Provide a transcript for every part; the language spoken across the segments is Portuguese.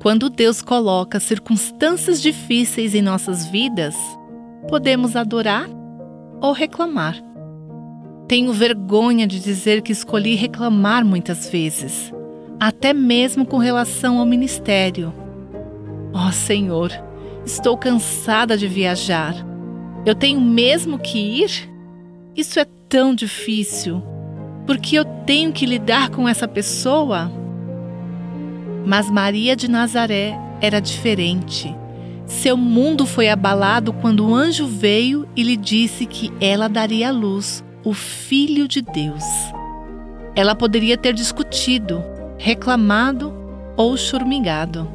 Quando Deus coloca circunstâncias difíceis em nossas vidas, podemos adorar ou reclamar. Tenho vergonha de dizer que escolhi reclamar muitas vezes, até mesmo com relação ao ministério. Ó oh, Senhor, estou cansada de viajar. Eu tenho mesmo que ir? Isso é tão difícil. Porque eu tenho que lidar com essa pessoa? Mas Maria de Nazaré era diferente. Seu mundo foi abalado quando o anjo veio e lhe disse que ela daria à luz o Filho de Deus. Ela poderia ter discutido, reclamado ou churmigado.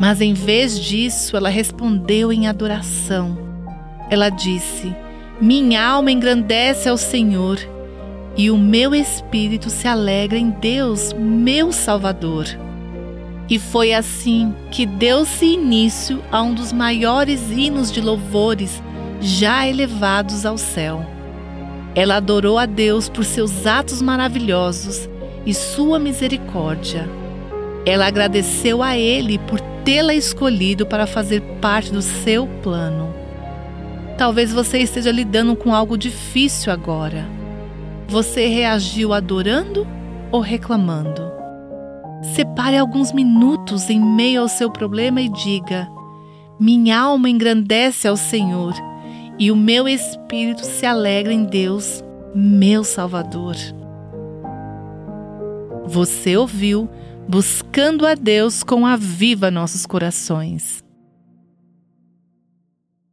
Mas em vez disso, ela respondeu em adoração. Ela disse: Minha alma engrandece ao Senhor, e o meu espírito se alegra em Deus, meu Salvador e foi assim que deu-se início a um dos maiores hinos de louvores já elevados ao céu. Ela adorou a Deus por seus atos maravilhosos e sua misericórdia. Ela agradeceu a Ele por tê-la escolhido para fazer parte do seu plano. Talvez você esteja lidando com algo difícil agora. Você reagiu adorando ou reclamando? Separe alguns minutos em meio ao seu problema e diga: Minha alma engrandece ao Senhor e o meu espírito se alegra em Deus, meu Salvador. Você ouviu Buscando a Deus com a Viva Nossos Corações.